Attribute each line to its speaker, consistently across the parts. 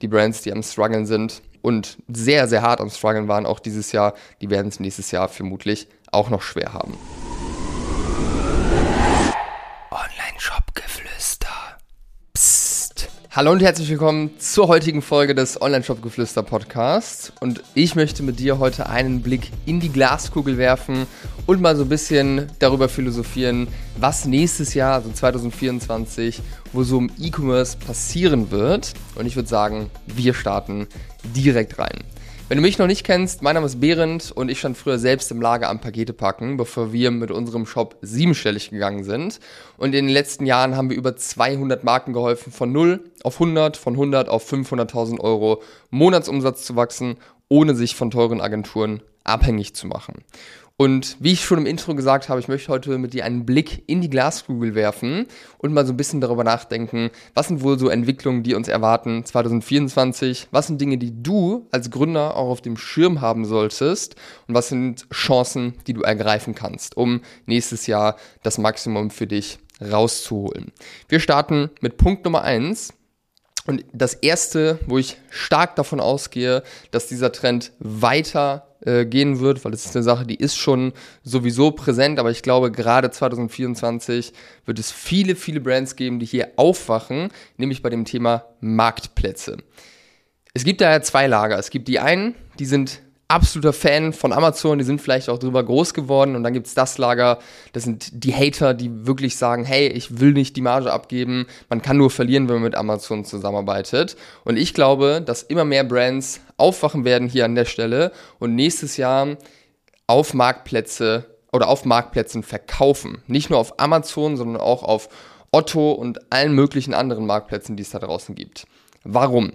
Speaker 1: Die Brands, die am struggeln sind und sehr, sehr hart am struggeln waren, auch dieses Jahr, die werden es nächstes Jahr vermutlich auch noch schwer haben. Hallo und herzlich willkommen zur heutigen Folge des Online-Shop-Geflüster Podcasts. Und ich möchte mit dir heute einen Blick in die Glaskugel werfen und mal so ein bisschen darüber philosophieren, was nächstes Jahr, also 2024, wo so im E-Commerce passieren wird. Und ich würde sagen, wir starten direkt rein. Wenn du mich noch nicht kennst, mein Name ist Behrend und ich stand früher selbst im Lager am Pakete packen, bevor wir mit unserem Shop siebenstellig gegangen sind. Und in den letzten Jahren haben wir über 200 Marken geholfen, von 0 auf 100, von 100 auf 500.000 Euro Monatsumsatz zu wachsen, ohne sich von teuren Agenturen abhängig zu machen. Und wie ich schon im Intro gesagt habe, ich möchte heute mit dir einen Blick in die Glaskugel werfen und mal so ein bisschen darüber nachdenken, was sind wohl so Entwicklungen, die uns erwarten 2024, was sind Dinge, die du als Gründer auch auf dem Schirm haben solltest und was sind Chancen, die du ergreifen kannst, um nächstes Jahr das Maximum für dich rauszuholen. Wir starten mit Punkt Nummer eins. Und das erste, wo ich stark davon ausgehe, dass dieser Trend weiter äh, gehen wird, weil es ist eine Sache, die ist schon sowieso präsent, aber ich glaube, gerade 2024 wird es viele, viele Brands geben, die hier aufwachen, nämlich bei dem Thema Marktplätze. Es gibt daher zwei Lager. Es gibt die einen, die sind absoluter Fan von Amazon, die sind vielleicht auch drüber groß geworden und dann gibt's das Lager, das sind die Hater, die wirklich sagen, hey, ich will nicht die Marge abgeben, man kann nur verlieren, wenn man mit Amazon zusammenarbeitet. Und ich glaube, dass immer mehr Brands aufwachen werden hier an der Stelle und nächstes Jahr auf Marktplätze oder auf Marktplätzen verkaufen. Nicht nur auf Amazon, sondern auch auf Otto und allen möglichen anderen Marktplätzen, die es da draußen gibt. Warum?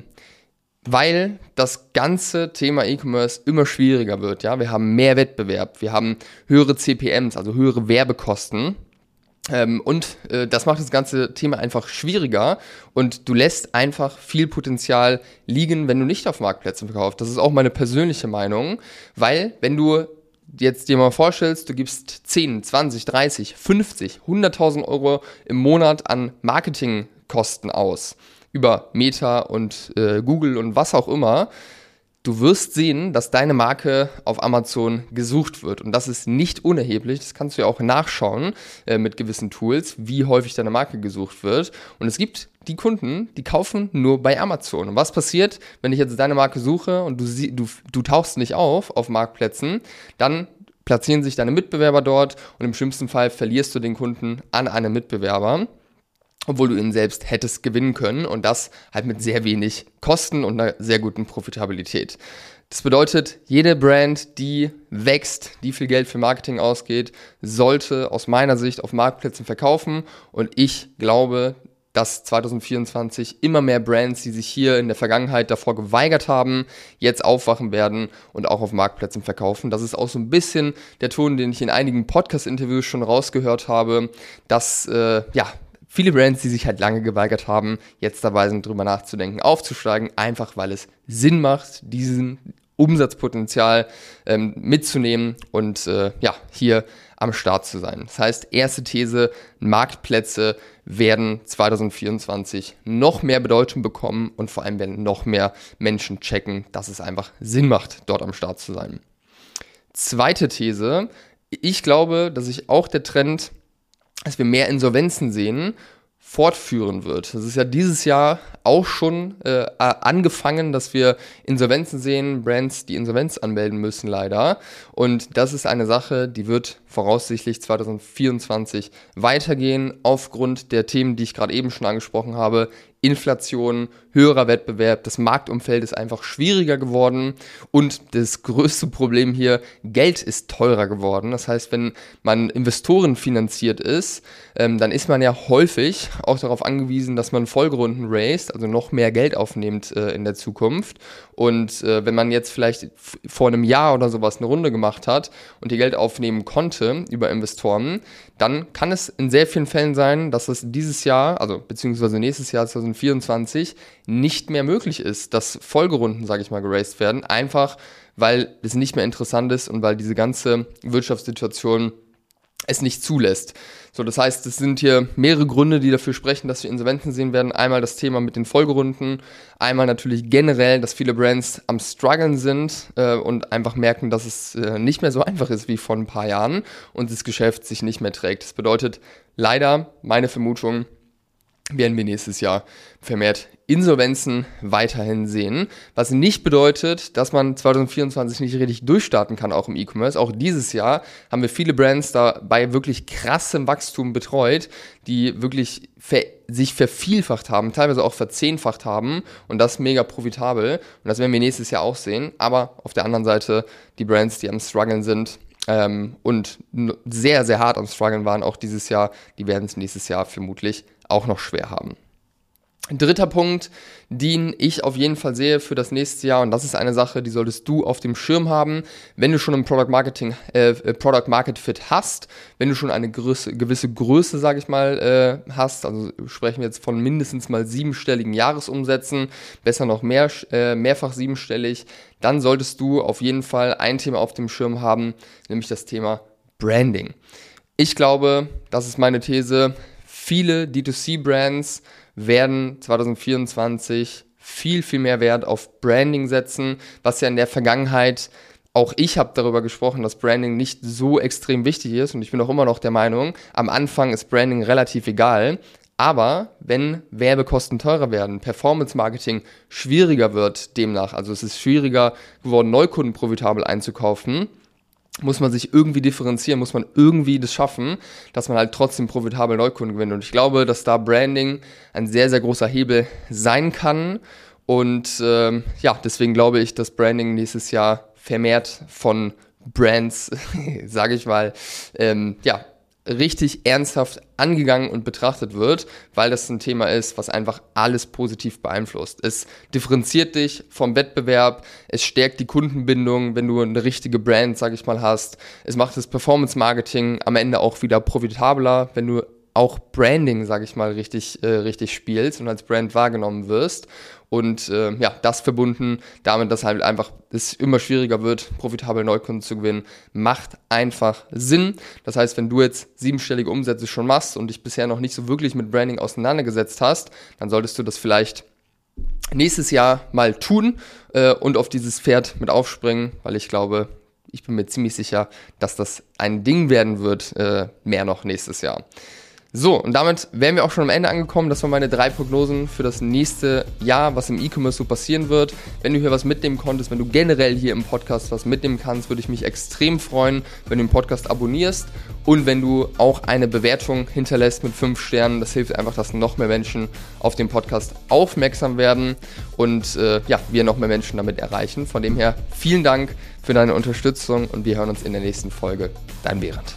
Speaker 1: Weil das ganze Thema E-Commerce immer schwieriger wird. Ja, wir haben mehr Wettbewerb, wir haben höhere CPMs, also höhere Werbekosten. Ähm, und äh, das macht das ganze Thema einfach schwieriger und du lässt einfach viel Potenzial liegen, wenn du nicht auf Marktplätzen verkaufst. Das ist auch meine persönliche Meinung, weil wenn du jetzt dir mal vorstellst, du gibst 10, 20, 30, 50, 100.000 Euro im Monat an Marketingkosten aus über Meta und äh, Google und was auch immer, du wirst sehen, dass deine Marke auf Amazon gesucht wird. Und das ist nicht unerheblich. Das kannst du ja auch nachschauen äh, mit gewissen Tools, wie häufig deine Marke gesucht wird. Und es gibt die Kunden, die kaufen nur bei Amazon. Und was passiert, wenn ich jetzt deine Marke suche und du, du, du tauchst nicht auf auf Marktplätzen, dann platzieren sich deine Mitbewerber dort und im schlimmsten Fall verlierst du den Kunden an einen Mitbewerber obwohl du ihn selbst hättest gewinnen können und das halt mit sehr wenig Kosten und einer sehr guten Profitabilität. Das bedeutet, jede Brand, die wächst, die viel Geld für Marketing ausgeht, sollte aus meiner Sicht auf Marktplätzen verkaufen und ich glaube, dass 2024 immer mehr Brands, die sich hier in der Vergangenheit davor geweigert haben, jetzt aufwachen werden und auch auf Marktplätzen verkaufen. Das ist auch so ein bisschen der Ton, den ich in einigen Podcast-Interviews schon rausgehört habe, dass äh, ja viele Brands, die sich halt lange geweigert haben, jetzt dabei sind, drüber nachzudenken, aufzusteigen, einfach weil es Sinn macht, diesen Umsatzpotenzial ähm, mitzunehmen und äh, ja, hier am Start zu sein. Das heißt, erste These, Marktplätze werden 2024 noch mehr Bedeutung bekommen und vor allem werden noch mehr Menschen checken, dass es einfach Sinn macht, dort am Start zu sein. Zweite These, ich glaube, dass sich auch der Trend dass wir mehr Insolvenzen sehen, fortführen wird. Das ist ja dieses Jahr auch schon äh, angefangen, dass wir Insolvenzen sehen, Brands, die Insolvenz anmelden müssen, leider. Und das ist eine Sache, die wird voraussichtlich 2024 weitergehen, aufgrund der Themen, die ich gerade eben schon angesprochen habe. Inflation, höherer Wettbewerb, das Marktumfeld ist einfach schwieriger geworden und das größte Problem hier, Geld ist teurer geworden. Das heißt, wenn man Investoren finanziert ist, ähm, dann ist man ja häufig auch darauf angewiesen, dass man Folgerunden raised, also noch mehr Geld aufnimmt äh, in der Zukunft. Und äh, wenn man jetzt vielleicht vor einem Jahr oder sowas eine Runde gemacht hat und ihr Geld aufnehmen konnte über Investoren, dann kann es in sehr vielen Fällen sein, dass es dieses Jahr, also beziehungsweise nächstes Jahr 2024, nicht mehr möglich ist, dass Folgerunden, sage ich mal, geraced werden, einfach weil es nicht mehr interessant ist und weil diese ganze Wirtschaftssituation es nicht zulässt. So, das heißt, es sind hier mehrere Gründe, die dafür sprechen, dass wir Insolvenzen sehen werden. Einmal das Thema mit den Folgerunden, einmal natürlich generell, dass viele Brands am struggeln sind äh, und einfach merken, dass es äh, nicht mehr so einfach ist wie vor ein paar Jahren und das Geschäft sich nicht mehr trägt. Das bedeutet leider, meine Vermutung, werden wir nächstes Jahr vermehrt Insolvenzen weiterhin sehen, was nicht bedeutet, dass man 2024 nicht richtig durchstarten kann, auch im E-Commerce. Auch dieses Jahr haben wir viele Brands dabei wirklich krassem Wachstum betreut, die wirklich ver sich vervielfacht haben, teilweise auch verzehnfacht haben und das mega profitabel. Und das werden wir nächstes Jahr auch sehen. Aber auf der anderen Seite die Brands, die am struggeln sind, ähm, und sehr, sehr hart am struggeln waren, auch dieses Jahr, die werden es nächstes Jahr vermutlich auch noch schwer haben. Dritter Punkt, den ich auf jeden Fall sehe für das nächste Jahr, und das ist eine Sache, die solltest du auf dem Schirm haben, wenn du schon ein Product Marketing, äh, Product Market Fit hast, wenn du schon eine Größe, gewisse Größe, sage ich mal, äh, hast, also sprechen wir jetzt von mindestens mal siebenstelligen Jahresumsätzen, besser noch mehr, äh, mehrfach siebenstellig, dann solltest du auf jeden Fall ein Thema auf dem Schirm haben, nämlich das Thema Branding. Ich glaube, das ist meine These, viele D2C-Brands werden 2024 viel, viel mehr Wert auf Branding setzen, was ja in der Vergangenheit auch ich habe darüber gesprochen, dass Branding nicht so extrem wichtig ist und ich bin auch immer noch der Meinung, am Anfang ist Branding relativ egal. Aber wenn Werbekosten teurer werden, Performance Marketing schwieriger wird demnach, also es ist schwieriger geworden, Neukunden profitabel einzukaufen, muss man sich irgendwie differenzieren, muss man irgendwie das schaffen, dass man halt trotzdem profitabel Neukunden gewinnt. Und ich glaube, dass da Branding ein sehr, sehr großer Hebel sein kann. Und ähm, ja, deswegen glaube ich, dass Branding nächstes Jahr vermehrt von Brands, sage ich mal, ähm, ja, richtig ernsthaft angegangen und betrachtet wird, weil das ein Thema ist, was einfach alles positiv beeinflusst. Es differenziert dich vom Wettbewerb, es stärkt die Kundenbindung, wenn du eine richtige Brand, sag ich mal, hast. Es macht das Performance Marketing am Ende auch wieder profitabler, wenn du auch Branding, sag ich mal, richtig, äh, richtig spielst und als Brand wahrgenommen wirst. Und äh, ja, das verbunden damit, dass halt einfach es immer schwieriger wird, profitabel Neukunden zu gewinnen, macht einfach Sinn. Das heißt, wenn du jetzt siebenstellige Umsätze schon machst und dich bisher noch nicht so wirklich mit Branding auseinandergesetzt hast, dann solltest du das vielleicht nächstes Jahr mal tun äh, und auf dieses Pferd mit aufspringen, weil ich glaube, ich bin mir ziemlich sicher, dass das ein Ding werden wird, äh, mehr noch nächstes Jahr. So, und damit wären wir auch schon am Ende angekommen. Das waren meine drei Prognosen für das nächste Jahr, was im E-Commerce so passieren wird. Wenn du hier was mitnehmen konntest, wenn du generell hier im Podcast was mitnehmen kannst, würde ich mich extrem freuen, wenn du den Podcast abonnierst und wenn du auch eine Bewertung hinterlässt mit fünf Sternen. Das hilft einfach, dass noch mehr Menschen auf den Podcast aufmerksam werden und äh, ja, wir noch mehr Menschen damit erreichen. Von dem her vielen Dank für deine Unterstützung und wir hören uns in der nächsten Folge. Dein Behrendt.